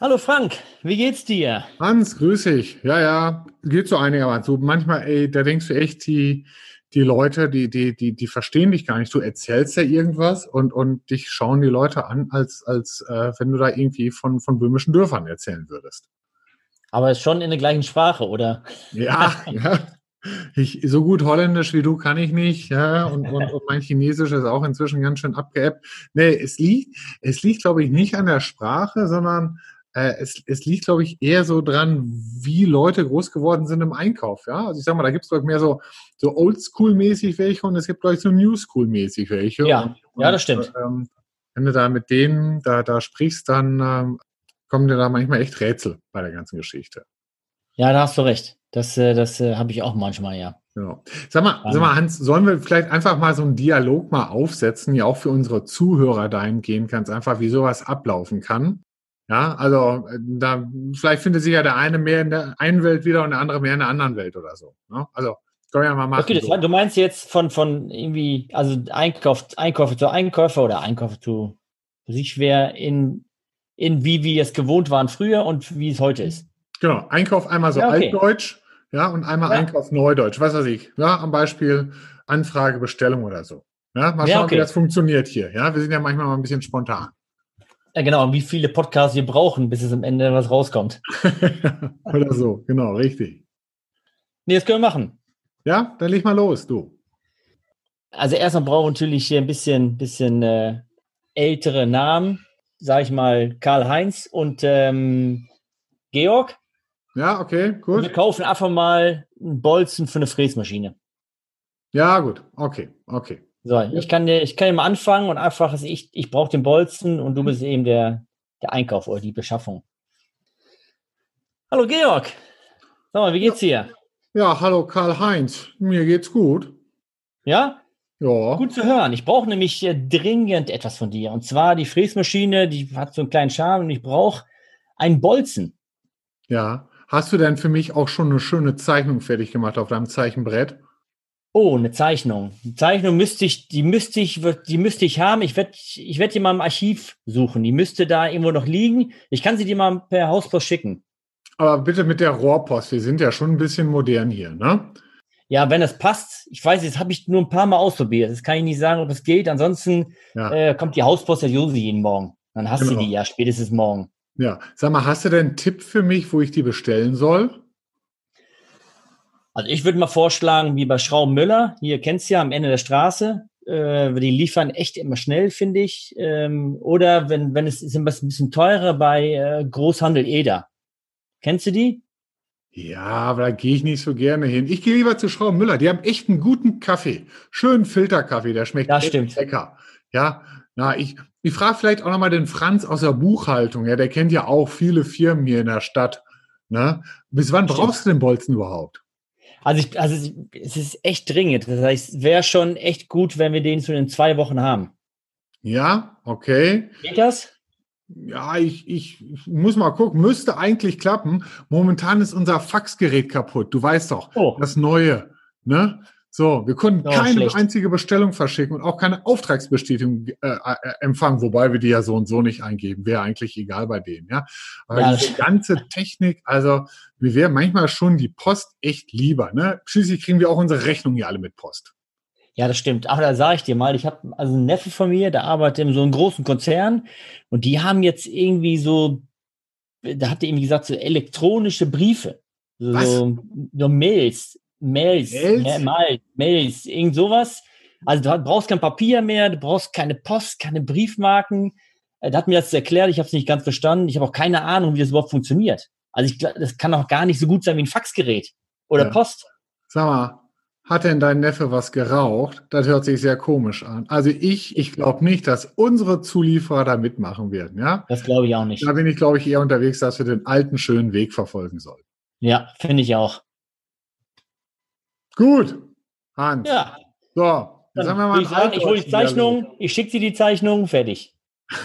Hallo Frank, wie geht's dir? Hans, grüß dich. Ja, ja, geht so einigermaßen. So manchmal, ey, da denkst du echt, die, die Leute, die, die, die, die verstehen dich gar nicht. Du erzählst ja irgendwas und, und dich schauen die Leute an, als, als äh, wenn du da irgendwie von, von böhmischen Dörfern erzählen würdest. Aber ist schon in der gleichen Sprache, oder? Ja, ja. Ich, so gut Holländisch wie du kann ich nicht, ja, und, und, und mein Chinesisch ist auch inzwischen ganz schön abgeebbt. Nee, es liegt, es liegt, glaube ich, nicht an der Sprache, sondern äh, es, es liegt, glaube ich, eher so dran, wie Leute groß geworden sind im Einkauf, ja. Also ich sag mal, da gibt es, glaube ich, mehr so, so Oldschool-mäßig welche und es gibt, glaube ich, so Newschool-mäßig welche. Ja, und, ja, das stimmt. ähm, wenn du da mit denen da, da sprichst, dann ähm, kommen dir da manchmal echt Rätsel bei der ganzen Geschichte. Ja, da hast du recht. Das, äh, das äh, habe ich auch manchmal, ja. Genau. Sag mal, sag mal, Hans, sollen wir vielleicht einfach mal so einen Dialog mal aufsetzen, ja auch für unsere Zuhörer dahingehend ganz einfach, wie sowas ablaufen kann. Ja, also äh, da vielleicht findet sich ja der eine mehr in der einen Welt wieder und der andere mehr in der anderen Welt oder so. Ne? Also können wir ja mal machen. Okay, so. du meinst jetzt von, von irgendwie, also Einkauf, Einkäufe zu Einkäufer oder Einkäufe zu sich schwer in, in wie wir es gewohnt waren früher und wie es heute ist. Genau, Einkauf einmal so Ja, okay. altdeutsch, ja, und einmal Ja. Einkauf neudeutsch, was weiß ich. Ja, am Beispiel Anfrage, Bestellung oder so. Ja, mal Ja, schauen, okay. wie das funktioniert hier. Ja, wir sind ja manchmal mal ein bisschen spontan. Ja, genau, und wie viele Podcasts wir brauchen, bis es am Ende was rauskommt. oder so, genau, richtig. Nee, das können wir machen. Ja, dann leg mal los, du. Also erstmal brauchen wir natürlich hier ein bisschen, bisschen äh, ältere Namen, sag ich mal Karl-Heinz und ähm, Georg. Ja, okay, gut. wir kaufen einfach mal einen Bolzen für eine Fräsmaschine. Ja, gut, okay, okay. So, ich kann dir, ich kann dir mal anfangen und einfach, also ich, ich brauche den Bolzen und du bist eben der, der Einkauf oder die Beschaffung. Hallo Georg. Sag mal, wie geht's dir? Ja, hallo Karl-Heinz, mir geht's gut. Ja? Ja, Gut zu hören. Ich brauche nämlich äh, dringend etwas von dir. Und zwar die Fräsmaschine, die hat so einen kleinen Charme und ich brauche einen Bolzen. ja. Hast du denn für mich auch schon eine schöne Zeichnung fertig gemacht auf deinem Zeichenbrett? Oh, eine Zeichnung. Die Zeichnung müsste ich, die müsste ich, die müsste ich haben. Ich werde, ich werde die mal im Archiv suchen. Die müsste da irgendwo noch liegen. Ich kann sie dir mal per Hauspost schicken. Aber bitte mit der Rohrpost, wir sind ja schon ein bisschen modern hier, ne? Ja, wenn das passt. Ich weiß, jetzt habe ich nur ein paar Mal ausprobiert. Das kann ich nicht sagen, ob es geht. Ansonsten Ja. äh, kommt die Hauspost der Josi jeden Morgen. Dann hast Genau. du die ja spätestens morgen. Ja. Sag mal, hast du denn einen Tipp für mich, wo ich die bestellen soll? Also ich würde mal vorschlagen, wie bei Schrauben Müller, hier kennst du ja am Ende der Straße, äh, die liefern echt immer schnell, finde ich. Ähm, oder wenn, wenn es ist ein bisschen teurer bei äh, Großhandel Eder. Kennst du die? Ja, aber da gehe ich nicht so gerne hin. Ich gehe lieber zu Schrauben Müller. Die haben echt einen guten Kaffee. Schönen Filterkaffee, der schmeckt Das echt stimmt. lecker. Ja, na, ich, ich frage vielleicht auch nochmal den Franz aus der Buchhaltung. Ja, der kennt ja auch viele Firmen hier in der Stadt. Ne? Bis wann Stimmt. brauchst du den Bolzen überhaupt? Also, ich, also es ist echt dringend. Das heißt, es wäre schon echt gut, wenn wir den so in zwei Wochen haben. Ja, okay. Geht das? Ja, ich, ich, ich muss mal gucken. Müsste eigentlich klappen. Momentan ist unser Faxgerät kaputt. Du weißt doch, Oh, das neue. Ne? So, wir konnten Oh, keine schlecht. einzige Bestellung verschicken und auch keine Auftragsbestätigung äh, äh, empfangen, wobei wir die ja so und so nicht eingeben. Wäre eigentlich egal bei denen, ja. Aber Ja, diese ganze Technik, also mir wäre manchmal schon die Post echt lieber. Ne? Schließlich kriegen wir auch unsere Rechnungen ja alle mit Post. Ja, das stimmt. Aber da sage ich dir mal, ich habe also einen Neffe von mir, der arbeitet in so einem großen Konzern und die haben jetzt irgendwie so, da hat er irgendwie gesagt, so elektronische Briefe. So, Was? so Mails, Mails, Mails? Mails, Mails, Mails irgend sowas. Also du brauchst kein Papier mehr, du brauchst keine Post, keine Briefmarken. Er hat mir das erklärt, ich habe es nicht ganz verstanden. Ich habe auch keine Ahnung, wie das überhaupt funktioniert. Also ich, das kann auch gar nicht so gut sein wie ein Faxgerät oder Ja. Post. Sag mal, hat denn dein Neffe was geraucht? Das hört sich sehr komisch an. Also ich, ich glaube nicht, dass unsere Zulieferer da mitmachen werden, ja? Das glaube ich auch nicht. Da bin ich, glaube ich, eher unterwegs, dass wir den alten, schönen Weg verfolgen sollen. Ja, finde ich auch. Gut, Hans. Ja, So, jetzt haben wir mal ich sagen, ich hole die Zeichnung, ich schicke dir die Zeichnung, fertig.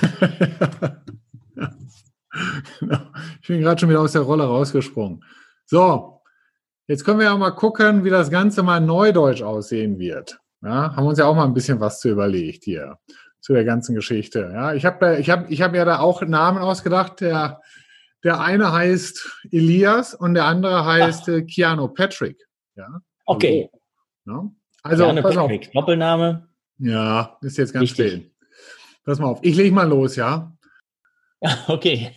Genau. Ich bin gerade schon wieder aus der Rolle rausgesprungen. So, Jetzt können wir ja mal gucken, wie das Ganze mal neudeutsch aussehen wird. Ja, haben uns ja auch mal ein bisschen was zu überlegt hier zu der ganzen Geschichte. Ja, ich habe ich hab, ich hab ja da auch Namen ausgedacht. Der, der eine heißt Elias und der andere heißt äh, Keanu Patrick. Ja. Okay. Ja. Also, Keanu Patrick, auf. Doppelname. Ja, ist jetzt ganz still. Pass mal auf, ich lege mal los, ja? Okay.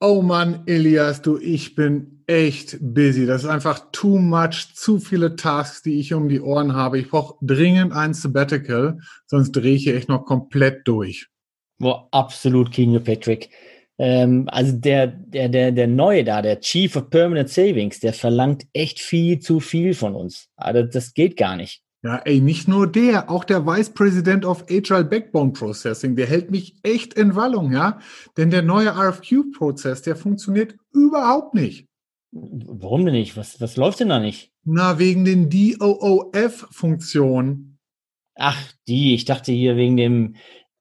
Oh Mann, Elias, du, ich bin echt busy. Das ist einfach too much, zu viele Tasks, die ich um die Ohren habe. Ich brauche dringend ein Sabbatical, sonst drehe ich hier echt noch komplett durch. Boah, absolut, King Patrick. Ähm, also der, der, der, der Neue da, der Chief of Permanent Savings, der verlangt echt viel zu viel von uns. Also das geht gar nicht. Ja, ey, nicht nur der, auch der Vice President of Agile Backbone Processing, der hält mich echt in Wallung, ja. Denn der neue RFQ-Prozess, der funktioniert überhaupt nicht. Warum denn nicht? Was, was läuft denn da nicht? Na, wegen den DOOF-Funktionen. Ach, die, ich dachte hier wegen dem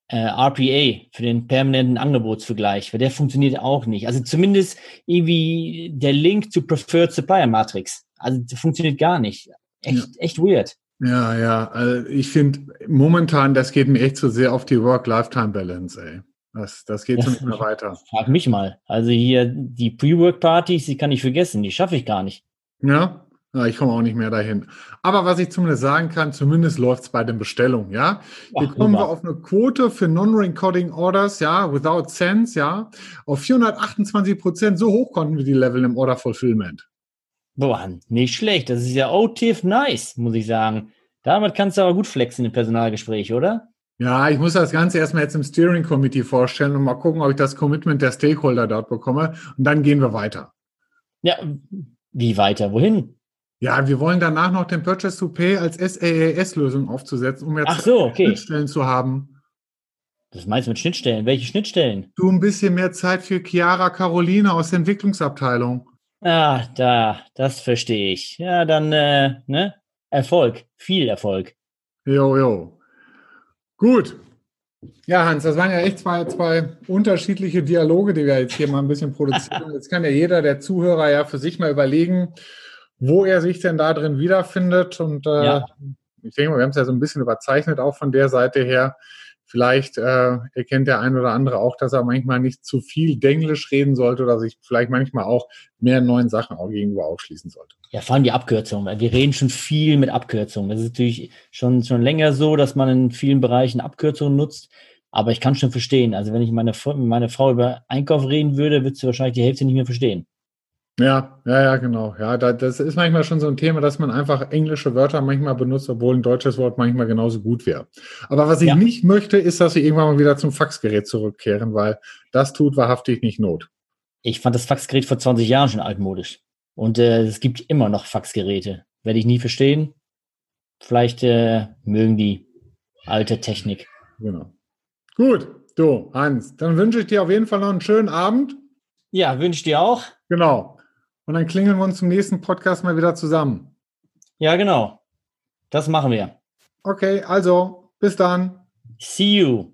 äh, RPA für den permanenten Angebotsvergleich, weil der funktioniert auch nicht. Also zumindest irgendwie der Link zu Preferred Supplier Matrix. Also funktioniert gar nicht. Echt, ja. echt weird. Ja, ja. Also ich finde momentan, das geht mir echt zu so sehr auf die Work-Lifetime-Balance, ey. Das, das geht so nicht mehr weiter. Frag mich mal. Also hier die Pre-Work-Partys, die kann ich vergessen, die schaffe ich gar nicht. Ja, ja ich komme auch nicht mehr dahin. Aber was ich zumindest sagen kann, zumindest läuft es bei den Bestellungen, ja. Hier kommen wir auf eine Quote für Non-Recording Orders, ja, without sense, ja, auf 428 Prozent. So hoch konnten wir die Level im Order Fulfillment. Boah, nicht schlecht. Das ist ja OTIF nice, muss ich sagen. Damit kannst du aber gut flexen im Personalgespräch, oder? Ja, ich muss das Ganze erstmal jetzt im Steering Committee vorstellen und mal gucken, ob ich das Commitment der Stakeholder dort bekomme. Und dann gehen wir weiter. Ja, wie weiter? Wohin? Ja, wir wollen danach noch den Purchase to Pay als SaaS-Lösung aufzusetzen, um jetzt so, okay. Schnittstellen zu haben. Was meinst du mit Schnittstellen? Welche Schnittstellen? Du ein bisschen mehr Zeit für Chiara Caroline aus der Entwicklungsabteilung. Ah, da, das verstehe ich. Ja, dann, äh, ne? Erfolg, viel Erfolg. Jo, jo. Gut. Ja, Hans, das waren ja echt zwei, zwei unterschiedliche Dialoge, die wir jetzt hier mal ein bisschen produzieren. Jetzt kann ja jeder der Zuhörer ja für sich mal überlegen, wo er sich denn da drin wiederfindet. Und äh, ja. ich denke mal, wir haben es ja so ein bisschen überzeichnet, auch von der Seite her. Vielleicht äh, erkennt der ein oder andere auch, dass er manchmal nicht zu viel Denglisch reden sollte oder sich vielleicht manchmal auch mehr neuen Sachen auch gegenüber ausschließen sollte. Ja, vor allem die Abkürzungen. Wir reden schon viel mit Abkürzungen. Das ist natürlich schon, schon länger so, dass man in vielen Bereichen Abkürzungen nutzt. Aber ich kann schon verstehen. Also wenn ich meine, meine Frau über Einkauf reden würde, würdest du wahrscheinlich die Hälfte nicht mehr verstehen. Ja, ja, ja, genau. Ja, da, das ist manchmal schon so ein Thema, dass man einfach englische Wörter manchmal benutzt, obwohl ein deutsches Wort manchmal genauso gut wäre. Aber was ich ja. nicht möchte, ist, dass sie irgendwann mal wieder zum Faxgerät zurückkehren, weil das tut wahrhaftig nicht Not. Ich fand das Faxgerät vor 20 Jahren schon altmodisch. Und äh, es gibt immer noch Faxgeräte. Werde ich nie verstehen. Vielleicht äh, mögen die alte Technik. Genau. Gut, du, Hans, dann wünsche ich dir auf jeden Fall noch einen schönen Abend. Ja, wünsche ich dir auch. Genau. Und dann klingeln wir uns zum nächsten Podcast mal wieder zusammen. Ja, genau. Das machen wir. Okay, also, bis dann. See you.